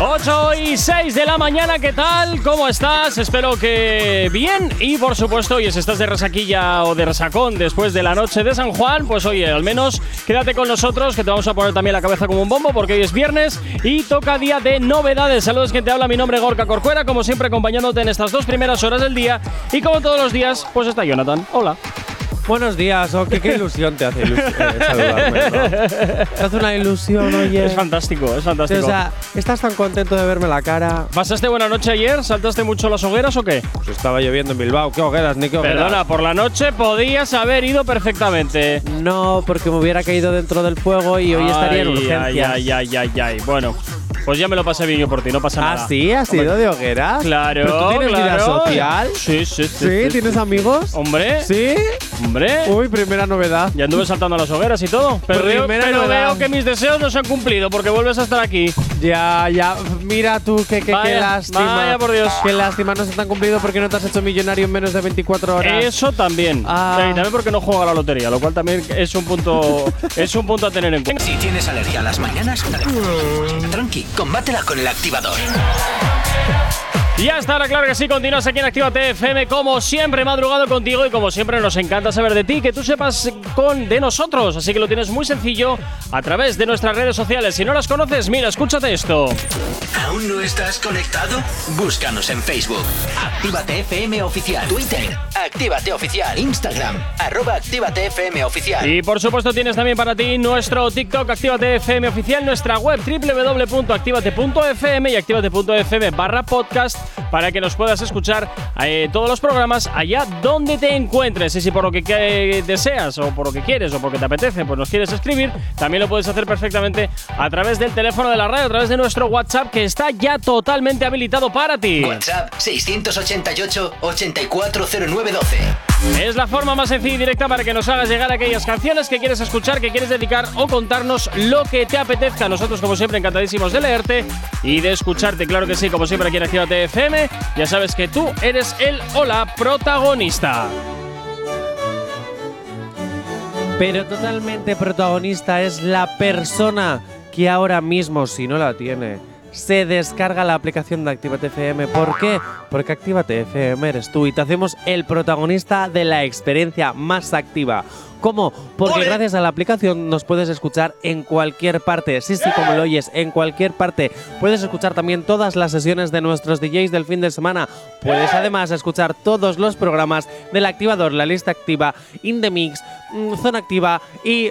8 y 6 de la mañana, ¿qué tal? ¿Cómo estás? Espero que bien. Y por supuesto, oye, si estás de resaquilla o de resacón después de la noche de San Juan, pues oye, al menos quédate con nosotros, que te vamos a poner también la cabeza como un bombo, porque hoy es viernes y toca día de novedades. Saludos, que te habla. Mi nombre es Gorka Corcuera, como siempre, acompañándote en estas dos primeras horas del día. Y como todos los días, pues está Jonathan. Hola. Buenos días, oh, qué, qué ilusión te hace ilus- eh, saludarme, ¿no? Te hace una ilusión, oye. Es fantástico, es fantástico. O sea, estás tan contento de verme la cara. ¿Pasaste buena noche ayer? ¿Saltaste mucho las hogueras o qué? Pues estaba lloviendo en Bilbao, qué hogueras, ni qué hogueras. Perdona, por la noche podías haber ido perfectamente. No, porque me hubiera caído dentro del fuego y hoy estaría en Ay, urgencias. Ay, ay, ay, ay, ay. Bueno, pues ya me lo pasé bien yo por ti, no pasa nada. ¿Ah, sí? ¿Has ido de hogueras? Claro, ¿Pero tú tienes vida claro. social? Sí, sí, sí. ¿Sí? ¿Tienes amigos? Hombre, ¿Sí? hombre. Uy, primera novedad. Ya anduve saltando a las hogueras y todo. Pero, veo, pero novedad. veo que mis deseos no se han cumplido porque vuelves a estar aquí. Ya, ya. Mira tú, qué, qué, qué Vaya, lástima. vaya, por Dios. Qué lástima, no se te han cumplido porque no te has hecho millonario en menos de 24 horas. Eso también. Ah. Y también porque no juego a la lotería, lo cual también es un punto, es un punto a tener en cuenta. Si tienes alergia a las mañanas, tranqui, combátela con El Activador. Ya está, claro que sí, continúas aquí en Actívate FM como siempre, madrugado contigo y como siempre nos encanta saber de ti, que tú sepas con de nosotros, así que lo tienes muy sencillo a través de nuestras redes sociales. Si no las conoces, mira, escúchate esto. ¿Aún no estás conectado? Búscanos en Facebook. Actívate FM Oficial. Twitter. Actívate Oficial. Instagram. Arroba Actívate FM Oficial. Y por supuesto tienes también para ti nuestro TikTok Actívate FM oficial, nuestra web www.activate.fm y activate.fm barra podcast para que nos puedas escuchar eh, todos los programas allá donde te encuentres. Y si por lo que deseas o por lo que quieres o porque te apetece, pues nos quieres escribir, también lo puedes hacer perfectamente a través del teléfono de la radio, a través de nuestro WhatsApp que está ya totalmente habilitado para ti. WhatsApp 688 840912. Es la forma más sencilla y directa para que nos hagas llegar aquellas canciones que quieres escuchar, que quieres dedicar o contarnos lo que te apetezca. Nosotros, como siempre, encantadísimos de leerte y de escucharte. Claro que sí, como siempre aquí en Actívate Ya sabes que tú eres el o la protagonista. Pero totalmente protagonista es la persona que ahora mismo, si no la tiene, se descarga la aplicación de Actívate FM. ¿Por qué? Porque Actívate FM eres tú y te hacemos el protagonista de la experiencia más activa. ¿Cómo? Porque gracias a la aplicación nos puedes escuchar en cualquier parte. Sí, sí, como lo oyes, en cualquier parte. Puedes escuchar también todas las sesiones de nuestros DJs del fin de semana. Puedes además escuchar todos los programas del activador, la lista activa, In the Mix, mm, Zona Activa y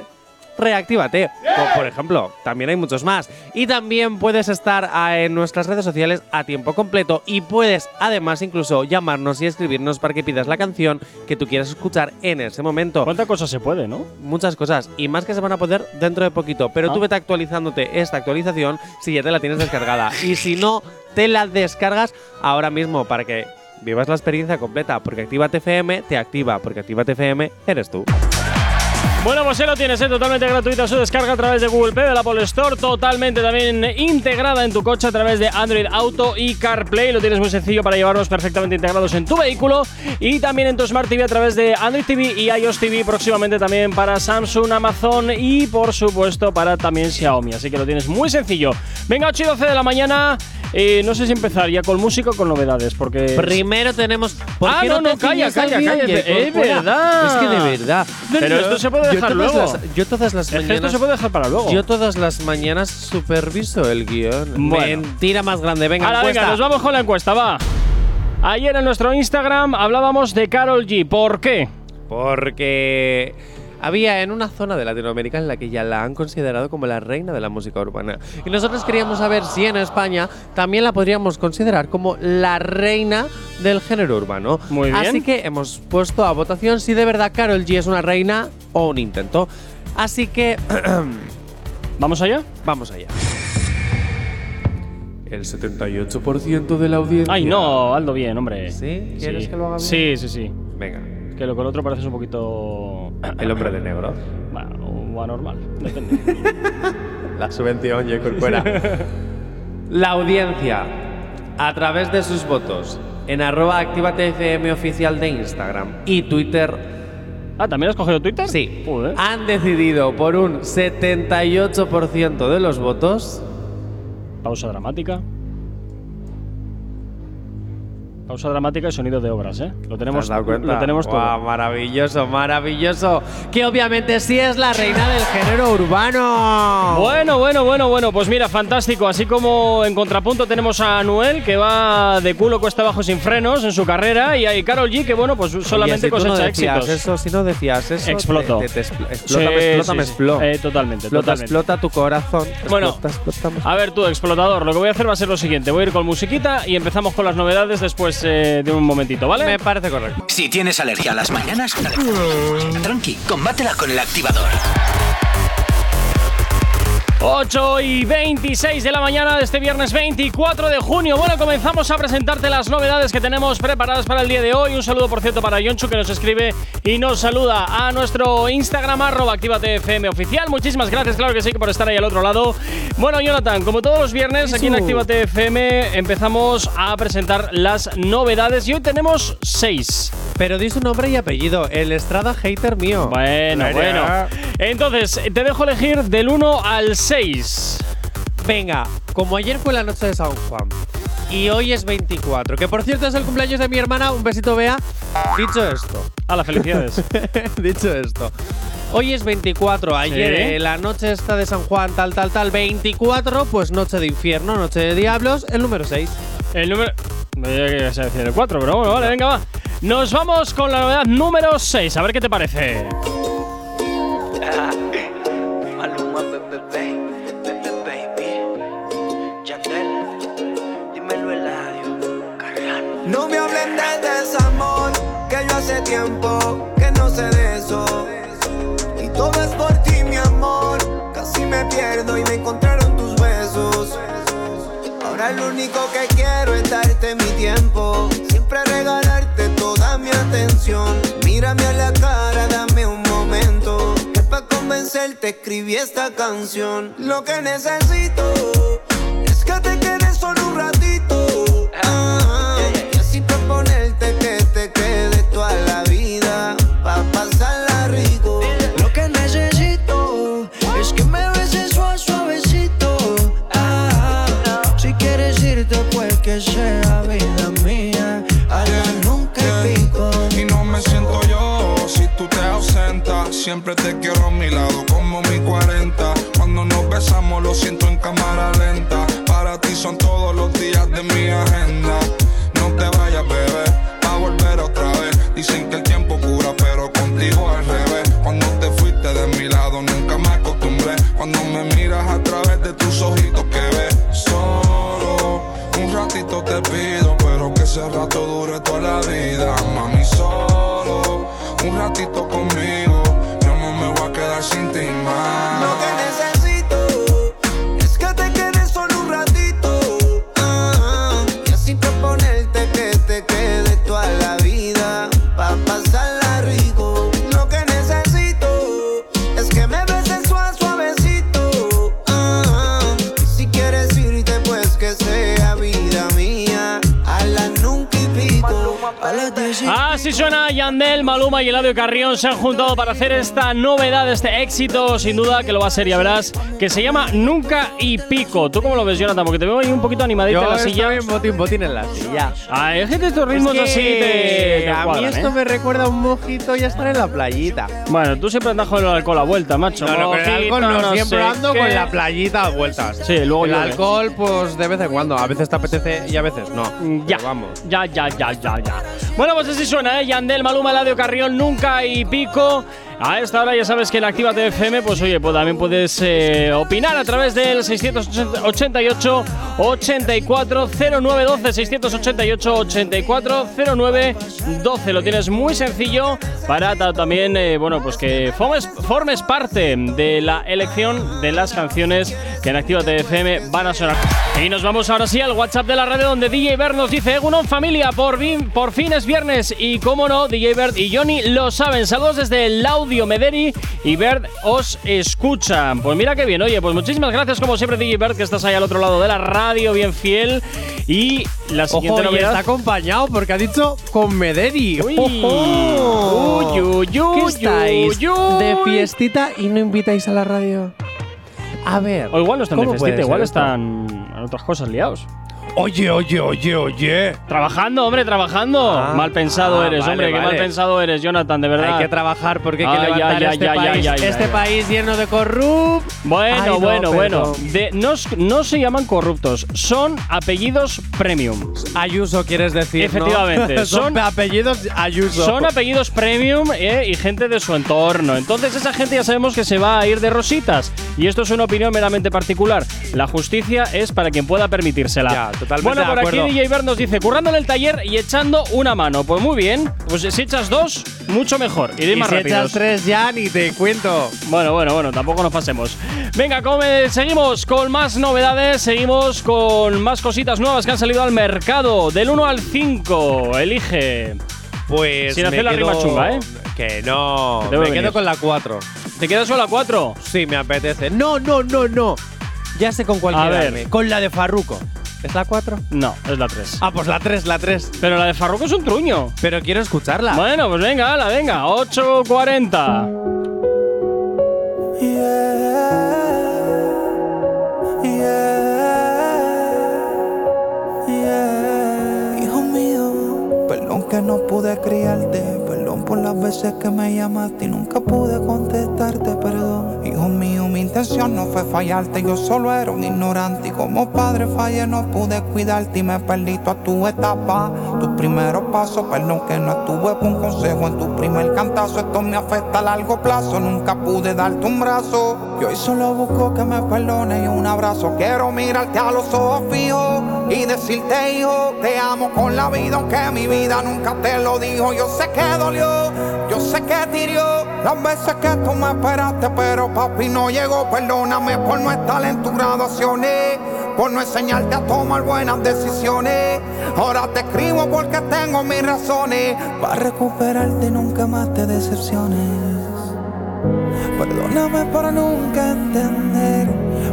Reactívate. Por, por ejemplo, también hay muchos más. Y también puedes estar ah, en nuestras redes sociales a tiempo completo y puedes además incluso llamarnos y escribirnos para que pidas la canción que tú quieras escuchar en ese momento. ¿Cuánta cosa se puede, no? Muchas cosas y más que se van a poder dentro de poquito. Pero Ah. tú vete actualizándote esta actualización si ya te la tienes descargada. y si no, te la descargas ahora mismo para que vivas la experiencia completa. Porque Actívate FM te activa. Porque Actívate FM eres tú. Bueno, pues ya lo tienes, ¿eh? totalmente gratuita su descarga a través de Google Play, de la Apple Store, totalmente también integrada en tu coche a través de Android Auto y CarPlay. Lo tienes muy sencillo para llevarlos perfectamente integrados en tu vehículo y también en tu Smart TV a través de Android TV y iOS TV, próximamente también para Samsung, Amazon y por supuesto para también Xiaomi. Así que lo tienes muy sencillo. Venga, 8 y 12 de la mañana. Eh, no sé si empezar ya con música o con novedades, porque. Primero tenemos. ¿por Ah, qué no, no, te calla, calla. Jacob? Es verdad. Es que de verdad. Pero esto se puede dejar yo luego. las- yo todas las que esto mañanas. se puede dejar para luego. Yo todas las mañanas superviso el guion. Bueno. Mentira más grande. Venga, Ahora, encuesta. venga, nos vamos con la encuesta, va. Ayer en nuestro Instagram hablábamos de Carol G. ¿Por qué? Porque había en una zona de Latinoamérica en la que ya la han considerado como la reina de la música urbana. Y nosotros queríamos saber si en España también la podríamos considerar como la reina del género urbano. Muy bien. Así que hemos puesto a votación si de verdad Carol G es una reina o un intento. Así que ¿Vamos allá? vamos allá. El 78% de la audiencia. Ay, no, Aldo bien, hombre. ¿Sí? ¿Quieres que lo haga bien? Sí, sí, sí. Venga. Que lo con el otro pareces un poquito. El hombre de negro. Bueno, o anormal. Depende. La subvención, Jacob fuera. La audiencia, a través de sus votos, en arroba activatefm oficial de Instagram y Twitter, Ah, ¿también has cogido Twitter? sí, Joder. han decidido por un 78% de los votos Pausa dramática. Pausa dramática y sonido de obras, ¿eh? Lo ¿Te tenemos, has dado cuenta? Lo tenemos todo. Guau, maravilloso, maravilloso. Que obviamente sí es la reina del género urbano. Bueno, bueno, bueno, bueno, pues mira, fantástico. Así como en contrapunto tenemos a Anuel, que va de culo cuesta abajo sin frenos en su carrera, y hay Carol G, que bueno, pues solamente Oye, si tú no cosecha decías éxitos. Eso, si no decías eso, Exploto. te- te- te expl- explota, Sí, me explota, sí, me sí. explota. Eh, totalmente, Explota, totalmente. explota tu corazón. Bueno. Explota, A ver tú, explotador, lo que voy a hacer va a ser lo siguiente. Voy a ir con musiquita y empezamos con las novedades después eh, de un momentito, ¿vale? me parece correcto. Si tienes alergia a las mañanas, tranqui, combátela con el activador. 8 y 26 de la mañana de este viernes 24 de junio. Bueno, comenzamos a presentarte las novedades que tenemos preparadas para el día de hoy. Un saludo, por cierto, para Yonchu que nos escribe y nos saluda a nuestro Instagram, arroba Actívate oficial. Muchísimas gracias, claro que sí, por estar ahí al otro lado. Bueno, Jonathan, como todos los viernes, aquí en. Actívate FM empezamos a presentar las novedades y hoy tenemos 6. Pero di su nombre y apellido, el Estrada hater mío. Bueno, bueno. Entonces, te dejo elegir del 1 al 6. Venga, como ayer fue la noche de San Juan y hoy es 24, que por cierto es el cumpleaños de mi hermana, un besito, Bea. Dicho esto, A las felicidades. dicho esto. Hoy es 24, ayer Sí. eh, la noche esta de San Juan, tal, tal, tal, 24, pues noche de infierno, noche de diablos, el número 6. El número. No llegué a decir el 4, pero bueno, vale, venga, va. Nos vamos con la novedad número 6. A ver qué te parece. Hace tiempo que no sé de eso. Y todo es por ti, mi amor. Casi me pierdo y me encontraron tus besos. Ahora lo único que quiero es darte mi tiempo. Siempre regalarte toda mi atención. Mírame a la cara, dame un momento. Que para convencerte escribí esta canción. Lo que necesito es que te quedes solo un ratito. Siempre te quiero a mi lado como mi 40. Cuando nos besamos lo siento en cámara lenta. Para ti son todos los días de mi agenda. No te vayas, bebé, pa' volver otra vez. Dicen que el tiempo cura, pero contigo al revés. Cuando te fuiste de mi lado nunca me acostumbré. Cuando me miras a través de tus ojitos que ves. Solo un ratito te pido, pero que ese rato dure toda la vida. Mami, solo un ratito conmigo. Sin ti más. Lo Así suena Yandel, Maluma y Eladio Carrión se han juntado para hacer esta novedad, este éxito, sin duda que lo va a ser, ya verás, que se llama Nunca y Pico. ¿Tú cómo lo ves, Jonathan? Porque te veo ahí un poquito animadita en Yo la silla. estoy botín, botín en la silla. Ay, es que estos ritmos Es que así te, te a mí cuadran, esto ¿eh? me recuerda a un mojito y a estar en la playita. Bueno, tú siempre andas con el alcohol a vuelta, macho. No, no, con el alcohol no, no siempre ando qué. con la playita a vueltas. Sí, luego El alcohol, pues de vez en cuando. A veces te apetece y a veces no. Ya, Pero vamos. ya, ya, ya, ya, ya. Bueno, pues así suena, ¿eh? Yandel, Maluma, Eladio Carrión, Nunca y Pico. A esta hora ya sabes que en Actívate FM, pues oye, pues también puedes eh, opinar a través del 688 840912 688 840912 Lo tienes muy sencillo para ta- también, eh, bueno, pues que formes, formes parte de la elección de las canciones que en Actívate FM van a sonar. Y nos vamos ahora sí al WhatsApp de la radio donde DJ Bert nos dice Egunon familia, por fin, por fin es viernes y cómo no, DJ Bert y Johnny lo saben. Saludos desde Lauda Audio Mederi y Bert os escuchan. Pues mira qué bien, oye, pues muchísimas gracias como siempre DJ Bert que estás ahí al otro lado de la radio, bien fiel. Y la siguiente Ojo, novedad… está acompañado porque ha dicho con Mederi. Uy. Ojo. Uy, uy, ¿Qué uy, estáis? uy, uy. ¿De fiestita y no invitáis a la radio? A ver. O igual no están de ¿cómo puede festita, igual están en otras cosas liados. Oye, oye, oye, oye. Trabajando, hombre, trabajando. Ah, mal pensado ah, eres, vale, hombre, qué vale. mal pensado eres, Jonathan, de verdad. Hay que trabajar porque hay que Ay, levantar ay, ay, este ay, país, este país lleno de corrupt. Bueno, no, bueno, bueno. De- no, no se llaman corruptos, son apellidos premium. Ayuso, quieres decir. Efectivamente, son, son- apellidos Ayuso. Son apellidos premium eh, y gente de su entorno. Entonces esa gente ya sabemos que se va a ir de rositas. Y esto es una opinión meramente particular. La justicia es para quien pueda permitírsela. Ya, totalmente bueno, de por aquí. DJ Bert nos dice, currando en el taller y echando una mano. Pues muy bien. Pues si echas dos, mucho mejor. Iré y más si rápido. echas tres ya ni te cuento. Bueno, bueno, bueno, tampoco nos pasemos. Venga, come- seguimos con más novedades, seguimos con más cositas nuevas que han salido al mercado. Del 1 al 5, elige. Pues Sin me hacer la quedo- rima chunga, ¿eh? Que no. Que Me venir. quedo con la 4. ¿Te quedas con la 4? Sí, me apetece. No, no, no, no. Ya sé con cuál A quedarme. ver. Con la de Farruko. ¿Es la 4? No, es la 3. Ah, pues la 3, la 3. Pero la de Farruko es un truño. Pero quiero escucharla. Bueno, pues venga, ala, venga, 8.40. Hijo mío, perdón que no pude criarte, por las veces que me llamaste y nunca pude contestarte, perdón. Hijo mío, mi intención no fue fallarte, yo solo era un ignorante y como padre fallé, no pude cuidarte y me perdí toda tu etapa, tus primeros pasos, perdón que no estuve con un consejo en tu primer cantazo, esto me afecta a largo plazo, nunca pude darte un brazo, y hoy solo busco que me perdones y un abrazo, quiero mirarte a los ojos fijos y decirte hijo, te amo con la vida, aunque mi vida nunca te lo dijo, yo sé que dolió, yo sé que te hirió, las veces que tú me esperaste, pero papi no llegó, perdóname por no estar en tus graduaciones, por no enseñarte a tomar buenas decisiones, ahora te escribo porque tengo mis razones, para recuperarte nunca más te decepciones. Perdóname por nunca entender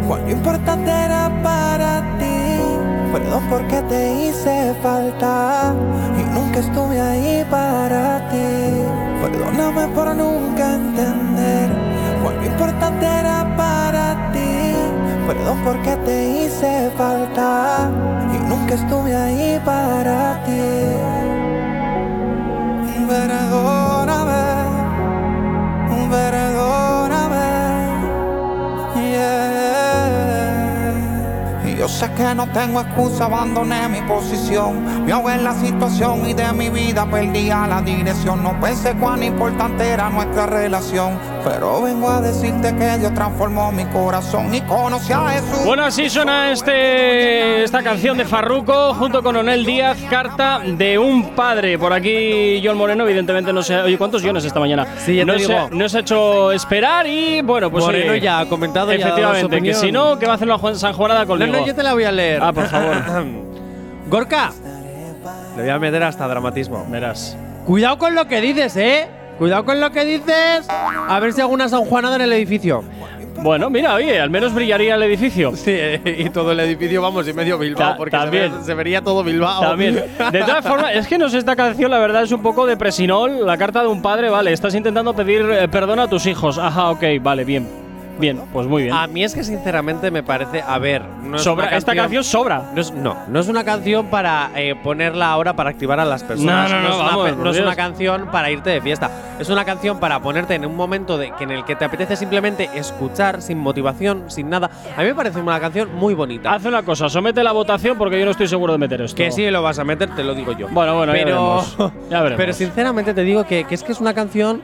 cuán importante era para ti. Perdón porque te hice falta y nunca estuve ahí para ti. Perdóname por nunca entender cuán importante era para ti. Perdón porque te hice falta y nunca estuve ahí para ti. Perdóname. Perdóname, yo sé que no tengo excusa, abandoné mi posición. Ahogué en la situación y de mi vida perdía la dirección. No pensé cuán importante era nuestra relación. Pero vengo a decirte que Dios transformó mi corazón y conocí a Jesús. Bueno, así suena este, esta canción de Farruko junto con Onel Díaz, Carta de un padre. Por aquí John Moreno, evidentemente no sé. Oye, ¿cuántos guiones esta mañana? Sí, ya te no, se, digo. no se ha hecho esperar y bueno, pues Moreno oye, ya ha comentado ya Efectivamente, que si no, que va a hacer una Juan- San Juanada No, conmigo. no, yo te la voy a leer. Ah, por favor. Gorka. Le voy a meter hasta dramatismo. Verás. Cuidado con lo que dices, ¿eh? Cuidado con lo que dices. A ver si hago una sanjuanada en el edificio. Bueno, mira, oye, al menos brillaría el edificio. Sí, y todo el edificio, vamos, y medio Bilbao, Ta- porque también. Se, ve- se vería todo Bilbao. También. De todas formas, es que no sé, esta canción, la verdad, es un poco de presinol. La carta de un padre, vale. Estás intentando pedir eh, perdón a tus hijos. Ajá, ok, vale, bien. Bien, pues muy bien. A mí es que sinceramente me parece, a ver, no es Sobra, esta canción sobra. No es, no, no es una canción para eh, ponerla ahora para activar a las personas. No, no, no, es, vamos, no es una canción para irte de fiesta. Es una canción para ponerte en un momento de, que en el que te apetece simplemente escuchar, sin motivación, sin nada. A mí me parece una canción muy bonita. Haz una cosa, somete la votación porque yo no estoy seguro de meter esto. que sí lo vas a meter, te lo digo yo. Bueno, bueno, ya pero, veremos. Ya veremos. pero sinceramente te digo que, que es que es una canción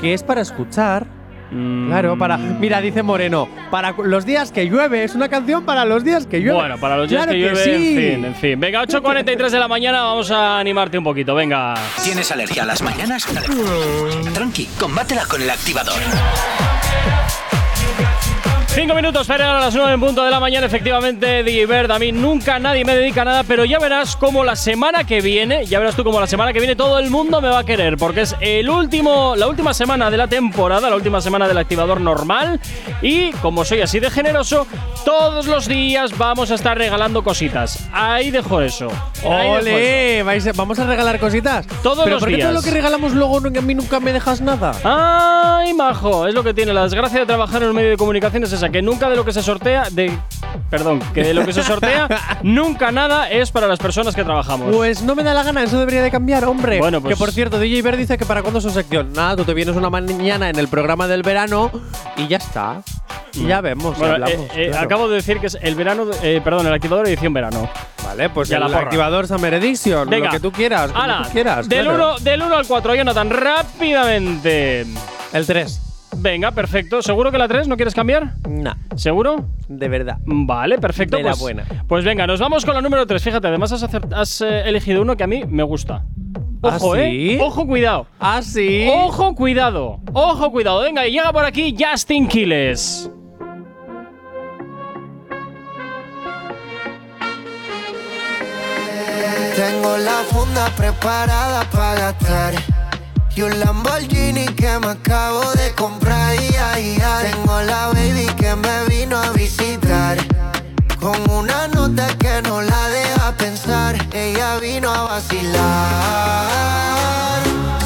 que es para escuchar. Mm, Claro, para. Mira, dice Moreno, para los días que llueve. Es una canción para los días que llueve. Bueno, para los días Claro que llueve, sí. en fin, en fin. Venga, 8.43 de la mañana, vamos a animarte un poquito, venga. ¿Tienes alergia a las mañanas? Tranqui, combátela con el activador. Cinco minutos para llegar a las nueve en punto de la mañana. Efectivamente, Digibert, a mí nunca nadie me dedica nada, pero ya verás como la semana que viene, ya verás tú como la semana que viene todo el mundo me va a querer, porque es el último, la última semana de la temporada, la última semana del activador normal. Y como soy así de generoso, todos los días vamos a estar regalando cositas. Ahí dejo eso. Ahí dejo eso. ¡Ole! ¿Vais a- ¿Vamos a regalar cositas? Todos ¿Pero los por qué días. todo lo que regalamos luego a mí nunca me dejas nada? ¡Ay, majo! Es lo que tiene la desgracia de trabajar en un medio de comunicación es que nunca de lo que se sortea, de... Perdón, que de lo que se sortea, nunca nada es para las personas que trabajamos. Pues no me da la gana, eso debería de cambiar, hombre. Bueno, pues- Que por cierto, DJ Ver dice que para cuándo su sección. Nada, tú te vienes una mañana en el programa del verano y ya está. Y ya vemos, ya Bueno, hablamos. eh, eh, claro. acabo de decir que es el verano, eh, perdón, el activador edición verano. Vale, pues Ya el la activador Summer Edition, Venga, lo que tú quieras, hala, tú quieras. Del 1 claro. del al 4, Jonathan, rápidamente. El 3. Venga, perfecto. ¿Seguro que la 3 no quieres cambiar? Nah, ¿Seguro? de verdad. Vale, perfecto. De la pues, buena. Pues venga, nos vamos con la número 3. Fíjate, además has, has, eh, elegido uno que a mí me gusta. ¿Ah, Ojo, sí? ¿eh? Ojo, cuidado. Ah, sí. Ojo, cuidado. Ojo, cuidado. Venga, y llega por aquí Justin Quiles. Tengo la funda preparada para gastar. Y un Lamborghini que me acabo de comprar. y ay, ay. Tengo la baby que me vino a visitar. Con una nota que no la deja pensar. Ella vino a vacilar.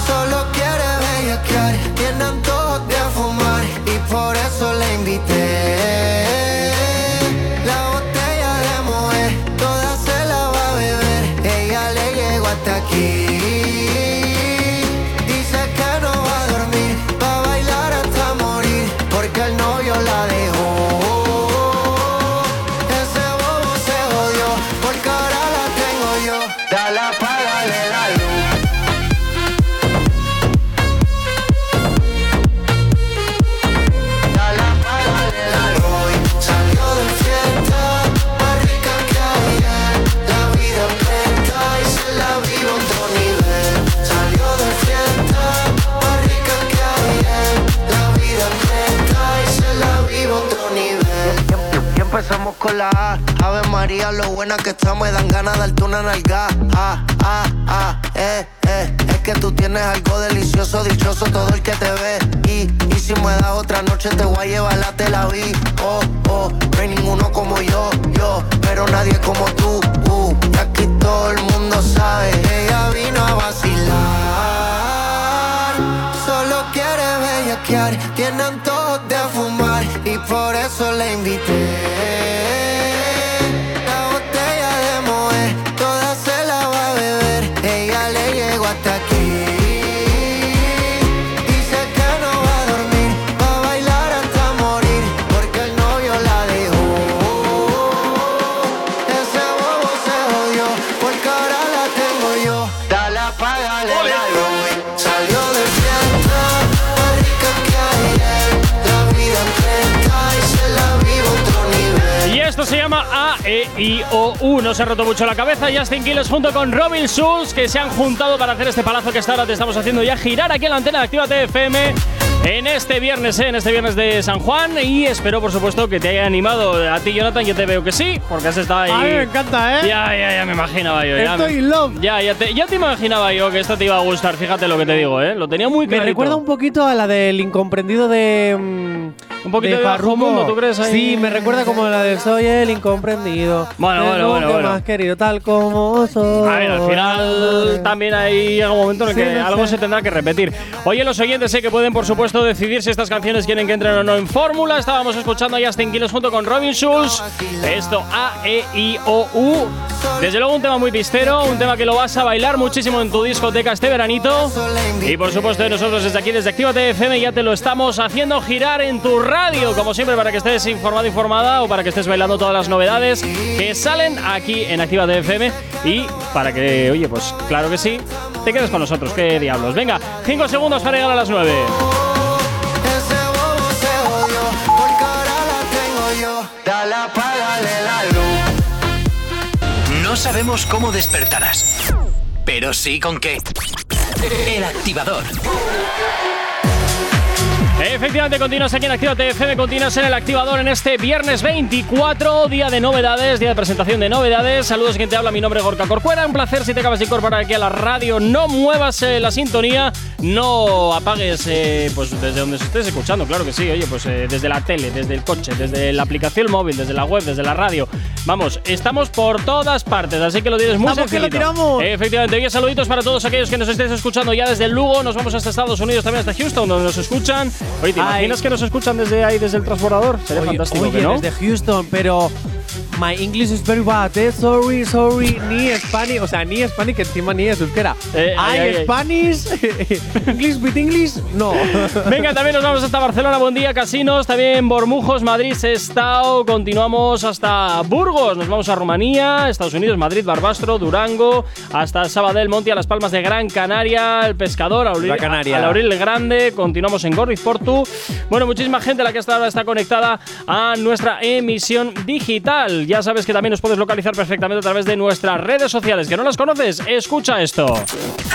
Solo quiere bellaquear. Tiene antojos de fumar. Y por eso la invité. La Lo buena que estamos, me dan ganas de darte una nalga. Ah, ah, ah, eh, eh. Es que tú tienes algo delicioso, dichoso todo el que te ve. Y, y si me das otra noche, te voy a llevar la tela vi. Oh, oh, no hay ninguno como yo, yo, pero nadie como tú. Uh, y aquí todo el mundo sabe, ella vino a vacilar. Solo quiere bellaquear, tiene antojos de fumar y por eso la invité. E, I, O, U. No se ha roto mucho la cabeza. Justin Quiles junto con Robin Schulz que se han juntado para hacer este palazo que hasta ahora te estamos haciendo ya girar aquí en la antena de Actívate FM en este viernes, ¿eh? en este viernes de San Juan. Y espero, por supuesto, que te haya animado a ti, Jonathan. Yo te veo que sí, porque has estado ahí. A mí me encanta, ¿eh? Ya, ya, ya me imaginaba yo. ya Estoy me- in love. Ya, ya te, ya te imaginaba yo que esto te iba a gustar. Fíjate lo que te digo, ¿eh? Lo tenía muy Me clarito. recuerda un poquito a la del incomprendido de. Un poquito de Bajo Farruko. Mundo, ¿tú crees? Ahí? Sí, me recuerda como la de Soy el incomprendido. Bueno, bueno, bueno, bueno. más querido, tal como soy. A ver, al final también hay algún momento en el Sí, que no algo sé. se tendrá que repetir. Oye, los oyentes sé que pueden, por supuesto, decidir si estas canciones quieren que entren o no en fórmula. Estábamos escuchando a Justin Quiles junto con Robin Schulz. Esto A, E, I, O, U. Desde luego un tema muy pistero, un tema que lo vas a bailar muchísimo en tu discoteca este veranito. Y por supuesto, nosotros desde aquí, desde Actívate FM, ya te lo estamos haciendo girar en tu radio, como siempre, para que estés informado, informada o para que estés bailando todas las novedades que salen aquí en Actívate FM y para que, oye, pues claro que sí, te quedes con nosotros, qué diablos. Venga, cinco segundos para llegar a las 9. Ese bobo se jodió, porque ahora la tengo yo. Dale, apágale la luz. No sabemos cómo despertarás, pero sí con qué. El activador. Efectivamente, continúas aquí en Actívate FM, continúas en el activador en este viernes 24, día de novedades, día de presentación de novedades. Saludos, quien te habla, mi nombre es Gorka Corcuera. Un placer si te acabas de incorporar aquí a la radio. No muevas eh, la sintonía, no apagues eh, pues desde donde se estés escuchando, claro que sí. Oye, pues eh, desde la tele, desde el coche, desde la aplicación móvil, desde la web, desde la radio. Vamos, estamos por todas partes, así que lo tienes muy ¡Vamos, que lo tiramos! Efectivamente, oye, saluditos para todos aquellos que nos estéis escuchando ya desde Lugo. Nos vamos hasta Estados Unidos, también hasta Houston, donde nos escuchan. Oye, ¿te Ay. que nos escuchan desde ahí, desde el transbordador? Sería Oye, fantástico, oye, ¿que no? desde Houston, pero my English is very bad, eh. Sorry, sorry, ni Spanish, o sea, ni Spanish que encima ni es euskera. Eh, ay, I ay, ay. Spanish, English with English, no. Venga, también nos vamos hasta Barcelona, buen día, casinos, también Bormujos, Madrid, Sestao, continuamos hasta Burgos, nos vamos a Rumanía, Estados Unidos, Madrid, Barbastro, Durango, hasta Sabadell, Monte, a Las Palmas de Gran Canaria, El Pescador, a Gran Canaria. a Grande, continuamos en Gorriz Portu. Bueno, muchísima gente la que hasta ahora está conectada a nuestra emisión digital. Ya sabes que también nos puedes localizar perfectamente a través de nuestras redes sociales. ¿Que no las conoces? Escucha esto.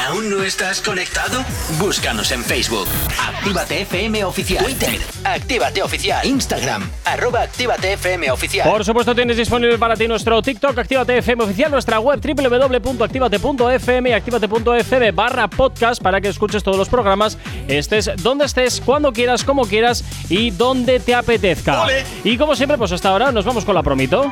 ¿Aún no estás conectado? Búscanos en Facebook. Actívate FM Oficial. Twitter. Actívate Oficial. Instagram. Arroba Actívate FM Oficial. Por supuesto, tienes disponible para ti nuestro TikTok, Actívate FM oficial, nuestra web www.activate.fm y activate.fm barra podcast para que escuches todos los programas, estés donde estés, cuando quieras, como quieras y donde te apetezca. Y como siempre, pues hasta ahora nos vamos con la promito.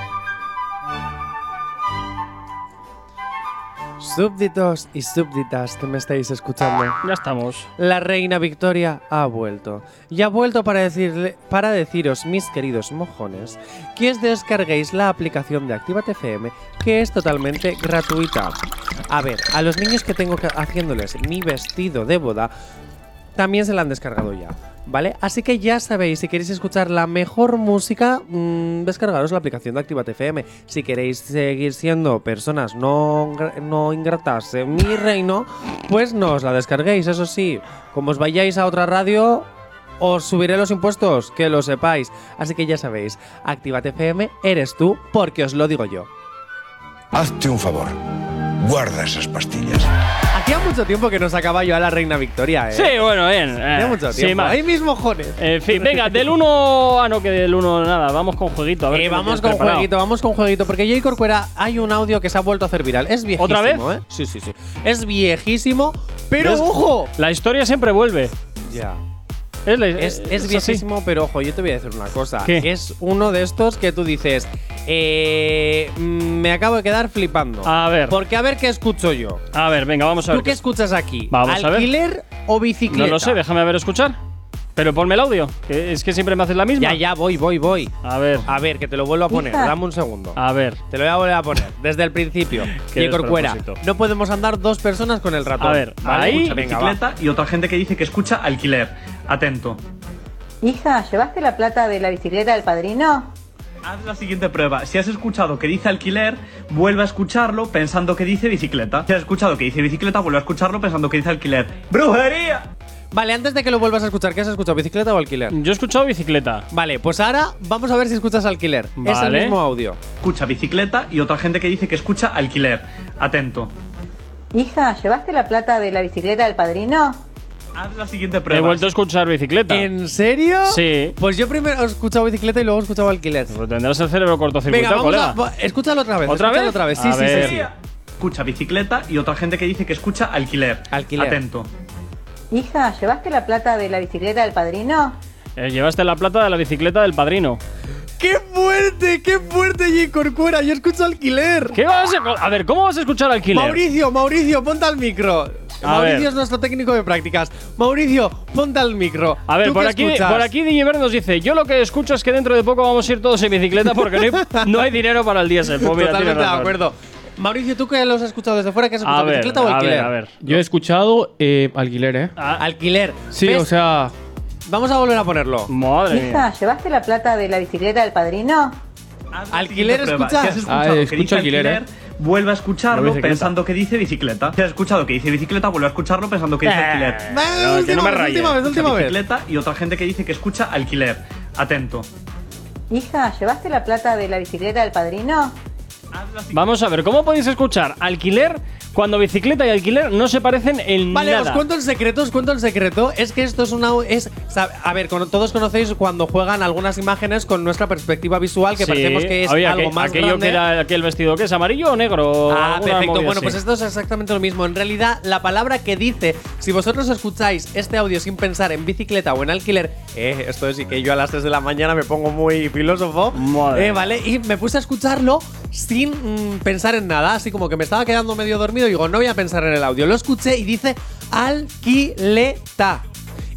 Súbditos y súbditas que me estáis escuchando. Ya estamos. La reina Victoria ha vuelto. Y ha vuelto para, decirle, para deciros, mis queridos mojones, que os descarguéis la aplicación de Actívate FM, que es totalmente gratuita. A ver, a los niños que tengo que- haciéndoles mi vestido de boda, también se la han descargado ya. ¿Vale? Así que ya sabéis, si queréis escuchar la mejor música, mm, descargaros la aplicación de Actívate FM. Si queréis seguir siendo personas no, no ingratas en mi reino, pues no os la descarguéis. Eso sí, como os vayáis a otra radio, os subiré los impuestos, que lo sepáis. Así que ya sabéis, Actívate FM eres tú, porque os lo digo yo. Hazte un favor. Guarda esas pastillas. Hacía mucho tiempo que no sacaba yo a la reina Victoria, ¿eh? Sí, bueno, bien. eh, Hacía mucho tiempo. Ahí mismo, jones. En fin, venga, del 1. Ah, no, que del 1 nada. Vamos con jueguito. A ver Eh, vamos con preparado. jueguito, vamos con jueguito, porque J. Corcuera hay un audio que se ha vuelto a hacer viral. Es viejísimo, ¿Otra vez? ¿eh? Sí, sí, sí. Es viejísimo, pero ¿Ves? ojo. La historia siempre vuelve. Ya. Es, Es, viejísimo, pero ojo, yo te voy a decir una cosa. ¿Qué? Es uno de estos que tú dices, eh, mm, me acabo de quedar flipando. A ver. Porque a ver qué escucho yo. A ver, venga, vamos a ver. ¿Tú qué escuchas aquí? Vamos a ver. ¿Alquiler o bicicleta? No lo sé, déjame ver escuchar. Pero ponme el audio, que es que siempre me haces la misma. Ya, ya, voy, voy, voy. A ver, A ver, que te lo vuelvo a poner. Dame un segundo. a ver. Te lo voy a volver a poner desde el principio. Qué Corcuera, no podemos andar dos personas con el ratón. A ver, ¿vale? ahí- Escucha, venga, va. bicicleta y otra gente que dice que escucha alquiler. Atento. Hija, ¿llevaste la plata de la bicicleta del padrino? Haz la siguiente prueba. Si has escuchado que dice alquiler, vuelve a escucharlo pensando que dice bicicleta. Si has escuchado que dice bicicleta, vuelve a escucharlo pensando que dice alquiler. ¡Brujería! Vale, antes de que lo vuelvas a escuchar, ¿qué has escuchado? ¿Bicicleta o alquiler? Yo he escuchado bicicleta. Vale, pues ahora vamos a ver si escuchas alquiler. Es el Vale. mismo audio. Escucha bicicleta y otra gente que dice que escucha alquiler. Atento. Hija, ¿llevaste la plata de la bicicleta del padrino? Haz la siguiente He prueba. vuelto a escuchar bicicleta. ¿En serio? Sí. Pues yo primero he escuchado bicicleta y luego he escuchado alquiler. Pero tendrás el cerebro Venga, cortocircuitado, vamos colega. va- Escúchalo otra vez. ¿Otra escúchalo vez? otra vez. Sí, A sí, ver. sí, sí. Escucha bicicleta y otra gente que dice que escucha alquiler. Alquiler. Atento. Hija, ¿llevaste la plata de la bicicleta del padrino? Eh, llevaste la plata de la bicicleta del padrino. ¡Qué fuerte! ¡Qué fuerte, J. Corcuera! Yo escucho alquiler. ¿Qué vas a, a ver, ¿cómo vas a escuchar alquiler? Mauricio, Mauricio, ponte al micro. A Mauricio ver. es nuestro técnico de prácticas. Mauricio, ponte al micro. A ver, ¿Tú por aquí, escuchas? por aquí nos dice, yo lo que escucho es que dentro de poco vamos a ir todos en bicicleta porque no hay, no hay dinero para el diésel. Pues mira, Totalmente de acuerdo. Mauricio, ¿tú qué lo has escuchado desde fuera? ¿Qué has A escuchado? ver, ¿Bicicleta o a alquiler? ver, a ver. Yo he escuchado eh, alquiler, ¿eh? Ah, Alquiler. Sí, ¿Ves? o sea, Vamos a volver a ponerlo. madre mía. Hija, ¿llevaste la plata de la bicicleta del padrino? Alquiler, siguiente prueba. escucha. Si has escuchado Ah, escucho dice alquiler, alquiler, ¿eh? vuelve a escucharlo pensando que dice bicicleta. Si has escuchado que dice bicicleta, vuelve a escucharlo pensando que dice alquiler. Eh, no, última que no me rayes. última vez, última vez. bicicleta y otra gente que dice que escucha alquiler. Atento. Hija, ¿llevaste la plata de la bicicleta del padrino? Vamos a ver, ¿cómo podéis escuchar alquiler cuando bicicleta y alquiler no se parecen en Vale, nada. os cuento el secreto, os cuento el secreto. Es que esto es una. Es, a ver, todos conocéis cuando juegan algunas imágenes con nuestra perspectiva visual, que Sí. parecemos que es Oye, algo más aquello grande. que era aquel vestido que es amarillo o negro. Ah, perfecto. movida Bueno, pues esto es exactamente lo mismo. En realidad, la palabra que dice, si vosotros escucháis este audio sin pensar en bicicleta o en alquiler, eh, esto es y que yo a las 3 de la mañana me pongo muy filósofo, Madre. eh, ¿vale? Y me puse a escucharlo sin mm, pensar en nada, así como que me estaba quedando medio dormido y digo, no voy a pensar en el audio. Lo escuché y dice alquileta.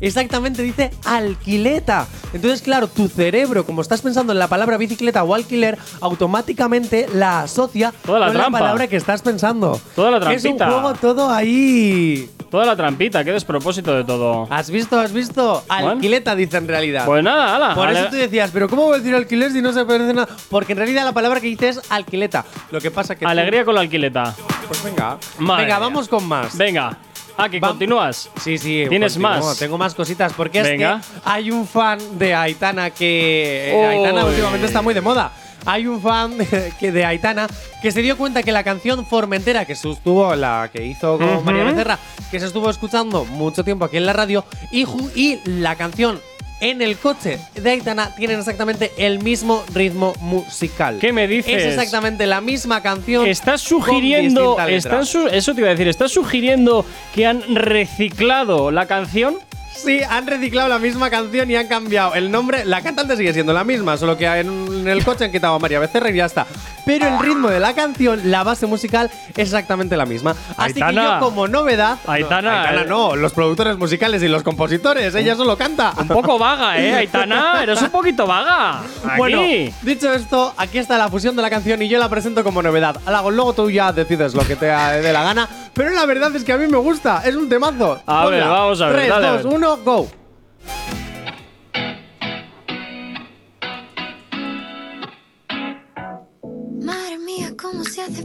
Exactamente, dice alquileta. Entonces, claro, tu cerebro, como estás pensando en la palabra bicicleta o alquiler, automáticamente la asocia Toda la con trampa. la palabra que estás pensando. Toda la Es un trampita. juego todo ahí. Toda la trampita, qué despropósito de todo. ¿Has visto? ¿Has visto? Alquileta dice en realidad. Pues nada, ala. Por ale- eso tú decías, pero ¿cómo voy a decir alquiler si no se parece nada? Porque en realidad la palabra que dice es alquileta. Lo que pasa que. tú- Alegría con la alquileta. Pues venga. Madre venga, mía. vamos con más. Venga. Ah, que continúas. Sí, sí. ¿Tienes más? Tengo más cositas. Porque Venga. es que hay un fan de Aitana que. Uy. Aitana últimamente está muy de moda. Hay un fan de, que de Aitana que se dio cuenta que la canción Formentera, que sostuvo la que hizo con. María Becerra, que se estuvo escuchando mucho tiempo aquí en la radio, y, y la canción en el coche de Aitana tienen exactamente el mismo ritmo musical. ¿Qué me dices? Es exactamente la misma canción. Estás con sugiriendo. Estás su- eso te iba a decir. ¿Estás sugiriendo que han reciclado la canción? Sí, han reciclado la misma canción y han cambiado el nombre. La cantante sigue siendo la misma, solo que en el coche han quitado a María Becerra y ya está. Pero el ritmo de la canción, la base musical, es exactamente la misma. Así que Aitana. yo, como novedad. Aitana, no, Aitana eh. no, los productores musicales y los compositores, ella solo canta. Un poco vaga, ¿eh, Aitana? Eres un poquito vaga. Aquí. Bueno, dicho esto, aquí está la fusión de la canción y yo la presento como novedad. Alago, luego tú ya decides lo que te dé la gana. Pero la verdad es que a mí me gusta, es un temazo. A ver, vamos a ver, 3, dale, a 2, ver. 1, go.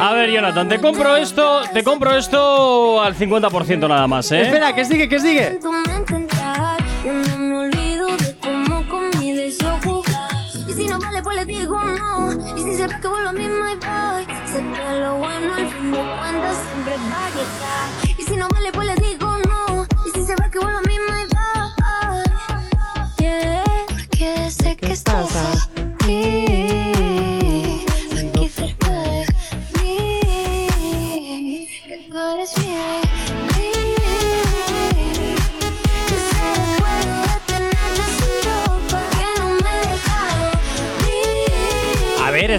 A ver, Jonathan, te compro esto, te compro esto al 50% nada más, ¿eh? Espera, que sigue, que sigue.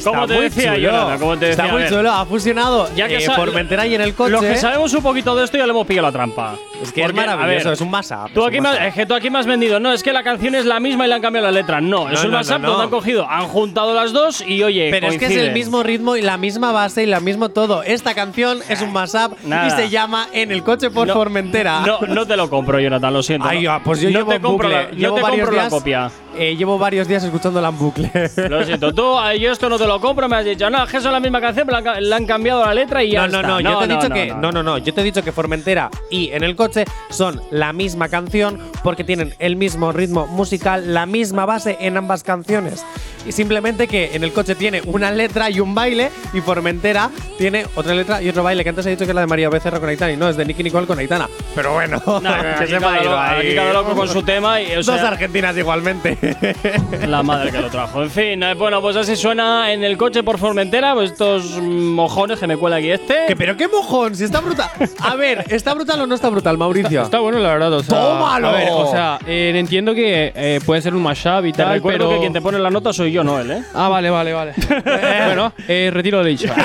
Está Como te muy decía, chulo. Jonathan, como te está decía, muy chulo. Ha fusionado Ya que eh, Formentera y en el coche. Los que sabemos un poquito de esto ya le hemos pillado la trampa. Es que es Porque, maravilloso, ver, es un mashup. Tú es aquí un me, mashup. es que tú aquí me has vendido. No, es que la canción es la misma y le han cambiado la letra. No, es No, un no, WhatsApp no, han cogido, han juntado las dos y oye, Pero es que es el mismo ritmo y la misma base y la mismo todo. Esta canción es un mashup Nada. y se llama En el coche por Formentera. No, no te lo compro, Jonathan, lo siento. Ay, ah, pues yo no llevo te compro bucle. la, no llevo te varios compro la días, copia. eh, llevo varios días escuchándola en bucle. Lo siento, tú, yo esto no te lo compro, me has dicho, no, es que es la misma canción, pero le han, cambiado la letra y ya No, está. no, yo te he dicho no, que no. no, no, no, yo te he dicho que Formentera y En el coche son la misma canción porque tienen el mismo ritmo musical, la misma base en ambas canciones. Y simplemente que En el coche tiene una letra y un baile y Formentera tiene otra letra y otro baile que antes he dicho que es la de María Becerra con Aitana y no, es de Nicky Nicole con Aitana. Pero bueno, No, que aquí, se cada loco, ahí. aquí cada loco con su tema y o Dos argentinas igualmente. La madre que lo trajo. En fin, eh, bueno, pues así suena en el coche por Formentera, pues estos mojones que me cuela aquí este. ¿Qué, pero qué mojón, si está brutal. A ver, ¿está brutal o no está brutal, Mauricio? Está bueno, la verdad. O sea, ¡Tómalo! A ver, o sea, eh, entiendo que eh, puede ser un mashup y Te tal, recuerdo pero. que quien te pone la nota soy yo, no él, ¿eh? Ah, vale, vale, vale. bueno, eh, retiro lo dicho.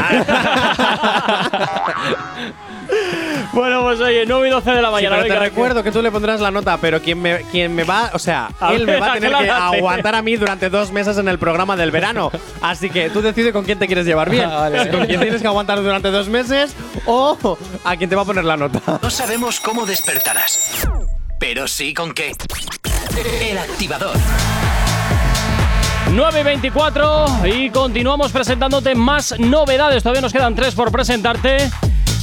Bueno, pues oye, 9 y 12 de la Sí, mañana. pero te venga, recuerdo que tú le pondrás la nota, pero quien me, quien me va, o sea, A él ver, me va a ¿a tener que aguantar a mí durante dos meses en el programa del verano. Así que tú decides con quién te quieres llevar bien. Ah, vale. Si con quién tienes que aguantar durante dos meses o a quién te va a poner la nota. No sabemos cómo despertarás, pero sí con qué. El activador. 9 y 24 y continuamos presentándote más novedades. Todavía nos quedan tres por presentarte.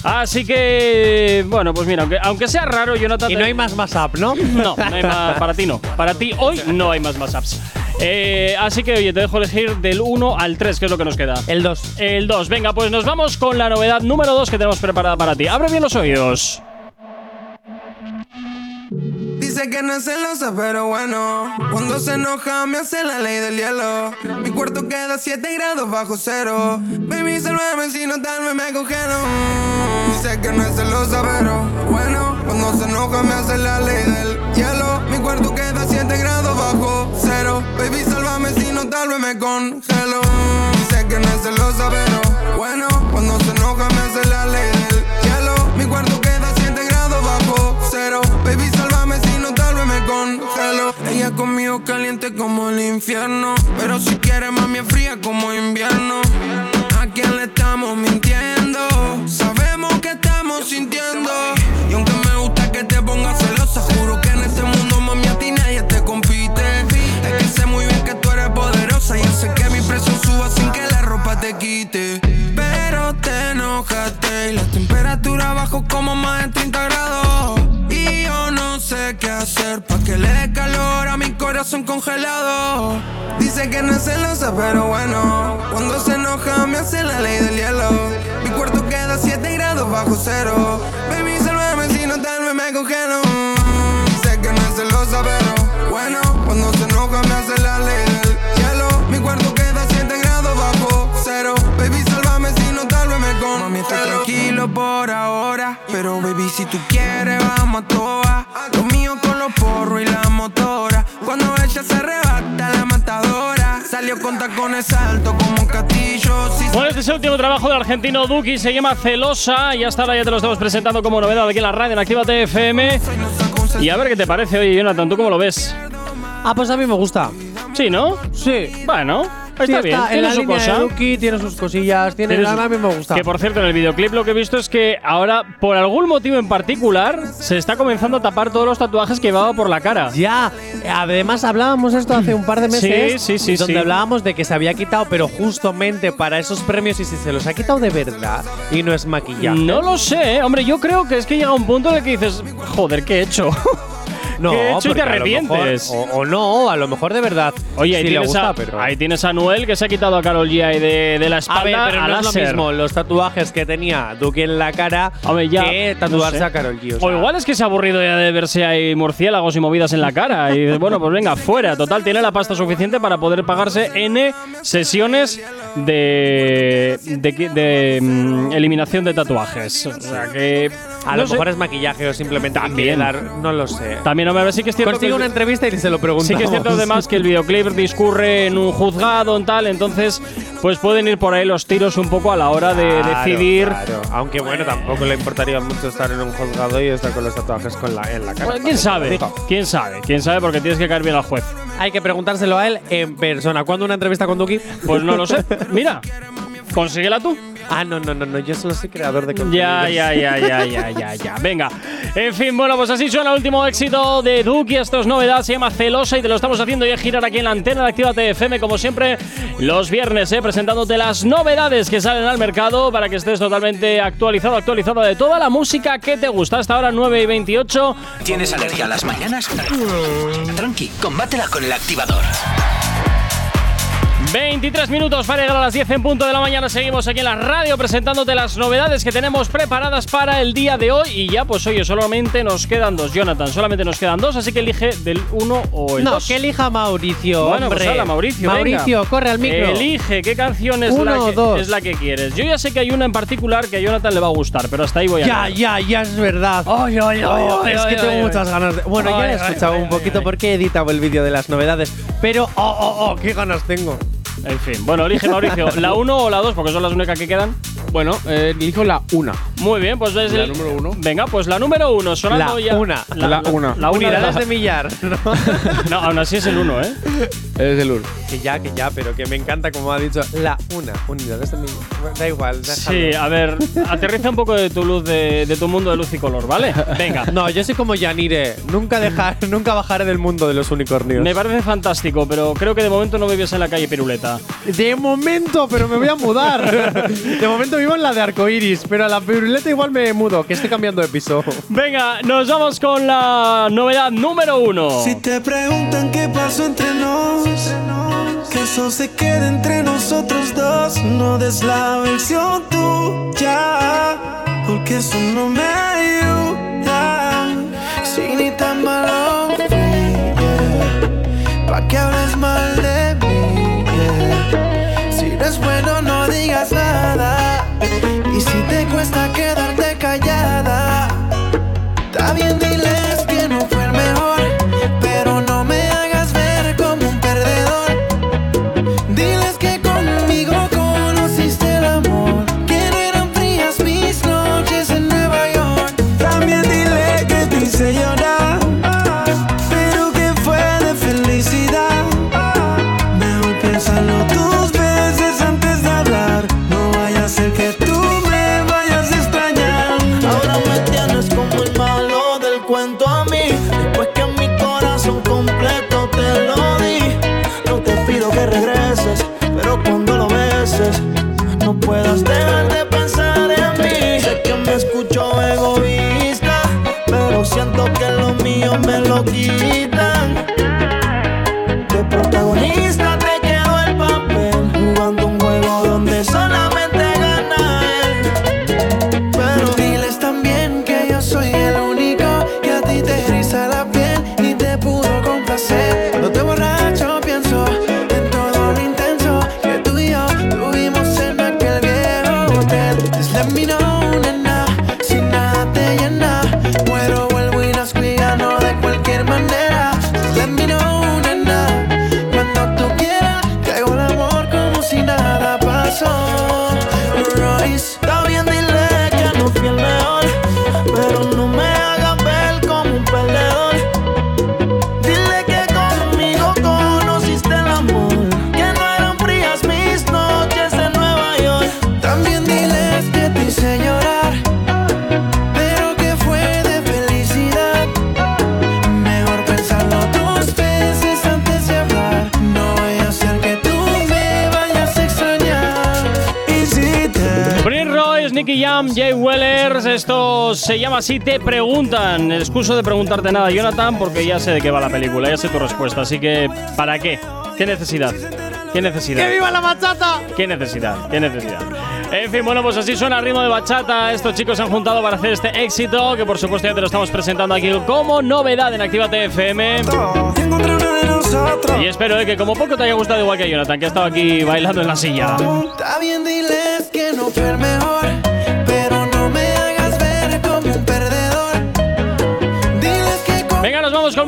Así que, bueno, pues mira, aunque, aunque sea raro, Jonathan. Y no hay más WhatsApp, ¿no? No, no hay más, para ti no. Para ti hoy no hay más WhatsApps. Eh, así que, oye, te dejo elegir del 1 al 3, que es lo que nos queda. El 2. El 2. Venga, pues nos vamos con la novedad número 2 que tenemos preparada para ti. Abre bien los oídos. Dice que no es celosa, pero bueno. Cuando se enoja, me hace la ley del hielo. Mi cuarto queda 7 grados bajo cero. Baby, sálvame si no tal me congelo. Dice que no es celosa, pero bueno. Cuando se enoja, me hace la ley del hielo. Mi cuarto queda 7 grados bajo cero. Baby, sálvame si no tal vez me congelo. Dice que no es celosa, pero bueno. Cuando se enoja, me hace la ley Ella conmigo caliente como el infierno. Pero si quiere, mami, fría como invierno. ¿A quién le estamos mintiendo? Sabemos que estamos sintiendo. Y aunque me gusta que te pongas celosa, juro que en este mundo, mami, a ti nadie te compite. Es que sé muy bien que tú eres poderosa. Y sé que mi presión suba sin que la ropa te quite. Pero te enojaste y la temperatura bajó como más de 30 grados. Y yo no sé qué hacer pa' que le dé calor a mi corazón congelado. Dice que no es celosa, pero bueno. Cuando se enoja, me hace la ley del hielo. Mi cuarto queda 7 grados bajo cero. Baby, sálvame si no tal vez me congelo. Por ahora. Pero baby, si tú quieres, vamos a toa. Lo mío con los porros y la motora. Cuando ella se arrebata, la matadora. Salió con tacones altos como un castillo. Si Bueno, este es el último trabajo del argentino Duki, se llama Celosa y hasta ahora ya te lo estamos presentando como novedad aquí en la radio en Actívate FM. Y a ver qué te parece, oye Jonathan, ¿tú cómo lo ves? Ah, pues a mí me gusta. Sí, ¿no? Sí. Bueno, Sí, está bien, en tiene la su línea cosa. de Duki, tiene sus cosillas, tiene, Tiene a mí me gusta. Que por cierto, en el videoclip lo que he visto es que ahora, por algún motivo en particular, se está comenzando a tapar todos los tatuajes que llevaba por la cara. Ya, además hablábamos esto hace un par de meses, Sí, sí, sí, donde sí. hablábamos de que se había quitado, pero justamente para esos premios y si se los ha quitado de verdad y no es maquillaje. No lo sé, hombre, yo creo que es que llega un punto en el que dices, joder, ¿qué he hecho? No, ¿Qué he hecho y te a mejor- arrepientes? o, o no, a lo mejor de verdad. Oye, ahí, sí tienes gusta, a, pero. ahí tienes a Noel que se ha quitado a Carol G de, de la espalda. a ver, pero a no es lo mismo los tatuajes que tenía Duki en la cara Hombre, ya, que no tatuarse sé. a Karol G. o O igual es que se ha aburrido ya de verse ahí murciélagos y movidas en la cara. Y bueno, pues venga, fuera. Total, tiene la pasta suficiente para poder pagarse N sesiones de, de, de, mm, eliminación de tatuajes. O sea que. A no lo sé. mejor es maquillaje o simplemente También. quiere dar. No lo sé. También, hombre, a ver, sí que es cierto. que Consigue el- una entrevista y se lo preguntamos. Sí que es cierto además que el videoclip discurre en un juzgado en tal, entonces pues pueden ir por ahí los tiros un poco a la hora de Claro, decidir. claro. Aunque bueno, tampoco le importaría mucho estar en un juzgado y estar con los tatuajes con la, en la cara. Bueno, ¿Quién sabe? Digo, ¿Quién sabe? ¿Quién sabe? Porque tienes que caer bien al juez. hay que preguntárselo a él en persona. ¿Cuándo una entrevista con Duki? Pues no lo sé. Mira, consíguela tú. Ah, no, no, no, no. Yo solo soy creador de contenido. Ya, ya, ya, ya, ya, ya, ya. Venga. En fin, bueno, pues así suena el último éxito de Duki. Esto es novedad, se llama Celosa y te lo estamos haciendo ya girar aquí en la antena de Actívate FM, como siempre, los viernes, ¿eh? presentándote las novedades que salen al mercado para que estés totalmente actualizado, actualizada de toda la música que te gusta. Hasta ahora 9 y 28. ¿Tienes alergia a las mañanas? Tranqui, combátela con el activador. 23 minutos para llegar a las 10 en punto de la mañana. Seguimos aquí en la radio presentándote las novedades que tenemos preparadas para el día de hoy. Y ya, pues oye, solamente nos quedan dos, Jonathan. Solamente nos quedan dos, así que elige del uno o el No, dos. que elija Mauricio. Bueno, pues hombre. habla, Mauricio. Mauricio, venga. corre al micro. Elige qué canción es, Uno la que, dos. es la que quieres. Yo ya sé que hay una en particular que a Jonathan le va a gustar, pero hasta ahí voy a Ya, ya, ya es verdad. Ay, ay, ay, Oh, ay, es que tengo muchas ganas de. Bueno, ya he escuchado un poquito porque he editado el vídeo de las novedades. Pero, oh, oh, oh, qué ganas tengo. En fin, bueno, elige Mauricio, ¿la 1 o la 2? Porque son las únicas que quedan. Bueno, eh, elijo la una. Muy bien, pues es La el- número uno. Venga, pues la número 1, sonando La ya. una. La una. La 1 Unidades de millar. ¿no? No, aún así es el 1, ¿eh? Es el uno. que ya, que ya, pero que me encanta como ha dicho la una. Unidades de millar. Da igual, déjalo. Sí, a ver, aterriza un poco de tu luz, de, de tu mundo de luz y color, ¿vale? Venga. No, yo soy como Yanire. Nunca, dejar, nunca bajaré del mundo de los unicornios. Me parece fantástico, pero creo que de momento no vives en la calle Piruleta. De momento, pero me voy a mudar. De momento vivo en la de arcoiris, pero a la piruleta igual me mudo, que estoy cambiando de piso. Venga, nos vamos con la novedad número 1. Si te preguntan qué pasó entre que eso se quede entre nosotros dos. No des la versión tuya, porque eso no me ayuda. Si ni tan malo pa' que se llama Si te preguntan. Excuso de preguntarte nada, Jonathan, porque ya sé de qué va la película, ya sé tu respuesta. Así que, ¿para qué? ¿Qué necesidad? ¿Qué necesidad? ¡Que viva la bachata! ¿Qué necesidad? ¿Qué necesidad? En fin, bueno, pues así suena el ritmo de bachata. Estos chicos se han juntado para hacer este éxito, que por supuesto ya te lo estamos presentando aquí como novedad en Actívate FM. Y espero eh, que como poco te haya gustado igual que a Jonathan, que ha estado aquí bailando en la silla. Está bien, diles que no fue el mejor,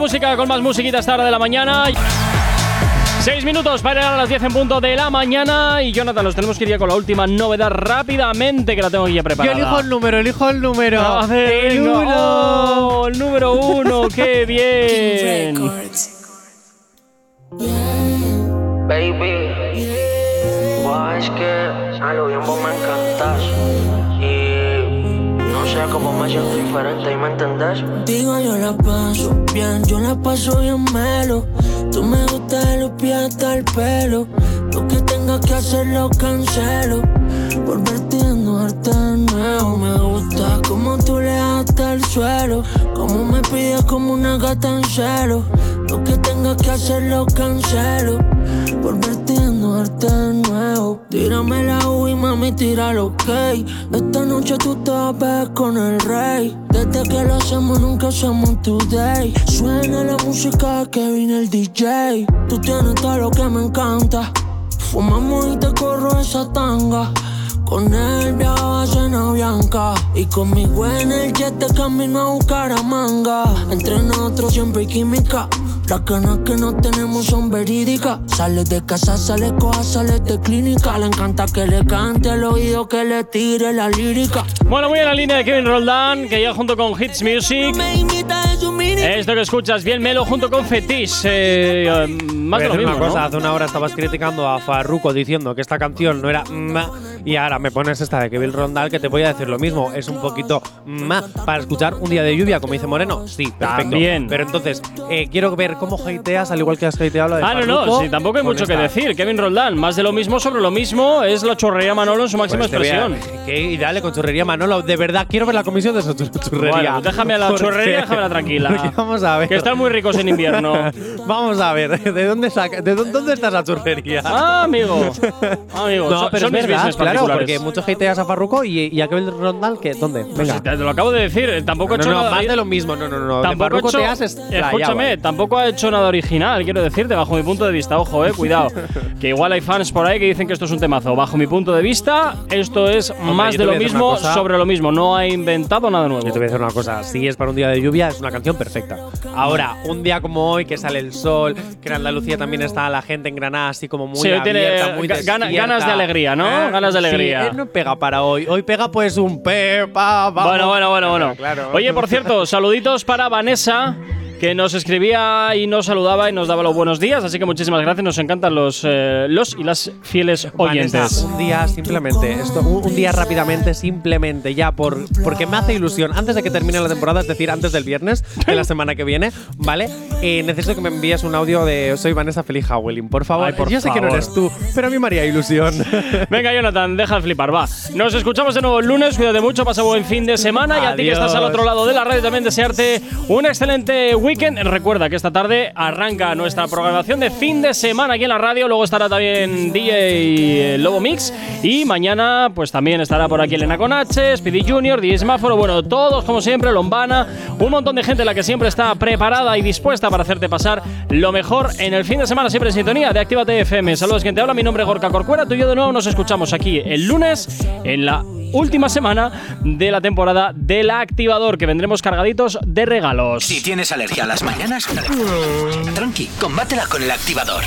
música, con más musiquita esta hora de la mañana. Seis minutos para llegar a las 10 en punto de la mañana. Y Jonathan, nos tenemos que ir ya con la última novedad rápidamente, que la tengo aquí ya Yo preparada. elijo el número, elijo el número. A ver, el uno. Oh, el número uno, qué bien. Baby, Buah, es que a lo bien vos me encantas Cómo me siento diferente, ¿y me entendés? Digo yo la paso bien, yo la paso bien melo. Tú me gustas de los pies hasta el pelo. Lo que tengas que hacer lo cancelo. Por verte y darte de nuevo. Me gusta como tú le hasta el suelo. Como me pides como una gata en celo. Lo que tengas que hacer lo cancelo. Por verte y darte de nuevo. Tírame la U y mami, tira lo ok. Esta noche tú te a ver con el rey. Desde que lo hacemos, nunca hacemos today. Suena la música que viene el DJ. Tú tienes todo lo que me encanta. Fumamos y te corro esa tanga. Con él viajaba a Cena Bianca Y conmigo en el jet de camino a buscar a manga Entre nosotros siempre hay química Las ganas que no tenemos son verídicas. Sale de casa, sale coja, sale de clínica. Le encanta que le cante al oído, que le tire la lírica. Bueno, muy en la línea de Kevin Roldán, que ya junto con Hits Music. Me imita en su mini. Esto que escuchas, bien Melo junto con Fetish. Eh, eh, más de lo mismo, una cosa, ¿no? hace una hora estabas criticando a Farruko diciendo que esta canción no era y ahora me pones esta de Kevin Rondal que te voy a decir lo mismo. Es un poquito ma para escuchar un día de lluvia, como dice Moreno. Sí, perfecto. También. Pero entonces, eh, quiero ver cómo hateas, al igual que has hateado lo de Ah, no, no, sí, tampoco hay mucho que decir. Kevin Roldán, más de lo mismo sobre lo mismo es la chorrería Manolo en su máxima Pues voy a- expresión. Qué ideal con churrería, Manolo. De verdad, quiero ver la comisión de esa. Bueno, pues déjame a la Porque- churrería, déjamela tranquila. vamos a ver. Que están muy ricos en invierno. vamos a ver, ¿de dónde saca, de dónde, está esa churrería? Ah, amigo. Amigo, no, pero son es mis verdad, business claro, particulares. porque mucho hateas a Farruko y, y a Kevin Rondal, que ¿dónde? Pues Venga. te lo acabo de decir, eh, tampoco ha no, hecho no, nada. más de lo mismo, no, no, no. Tampoco hecho, te has escúchame, tampoco ha hecho nada original, quiero decirte, bajo mi punto de vista. Ojo, eh, cuidado. que igual hay fans por ahí que dicen que esto es un temazo. Bajo mi punto de vista, esto es más yo te de lo mismo sobre lo mismo. No ha inventado nada nuevo. Yo te voy a decir una cosa, si es para un día de lluvia, es una canción perfecta. Ahora, un día como hoy, que sale el sol, que en Andalucía también está la gente en Granada así como muy Sí, hoy tiene abierta, muy ganas de alegría, ¿no? Ganas de alegría. no pega para hoy. Hoy pega pues un pepa, vamos. Bueno, bueno, bueno, bueno. Claro. Oye, por cierto, saluditos para Vanessa. Que nos escribía y nos saludaba y nos daba los buenos días, así que muchísimas gracias. Nos encantan los, eh, los y las fieles oyentes. Vanessa, un día simplemente, esto, un, un día rápidamente, simplemente, ya por porque me hace ilusión, antes de que termine la temporada, es decir, antes del viernes de la semana que viene, ¿vale? Eh, necesito que me envíes un audio de Soy Vanessa Feliz Howling, por favor. Ay, por Yo sé que no eres tú, pero a mí me haría ilusión. Venga, Jonathan, deja de flipar, va. Nos escuchamos de nuevo el lunes, cuídate mucho, pasa buen fin de semana y a ti que estás al otro lado de la radio también desearte un excelente weekend. Recuerda que esta tarde arranca nuestra programación de fin de semana aquí en la radio, luego estará también DJ Lobo Mix. Y mañana pues también estará por aquí Elena con H, Speedy Junior, DJ Semáforo, bueno, todos como siempre, Lombana, un montón de gente la que siempre está preparada y dispuesta para hacerte pasar lo mejor en el fin de semana, siempre en sintonía de Actívate FM. Saludos, quien te habla, mi nombre es Gorka Corcuera, tú y yo de nuevo nos escuchamos aquí el lunes en la última semana de la temporada del activador, que vendremos cargaditos de regalos. Si tienes alergia a las mañanas, tranqui, combátela con el activador.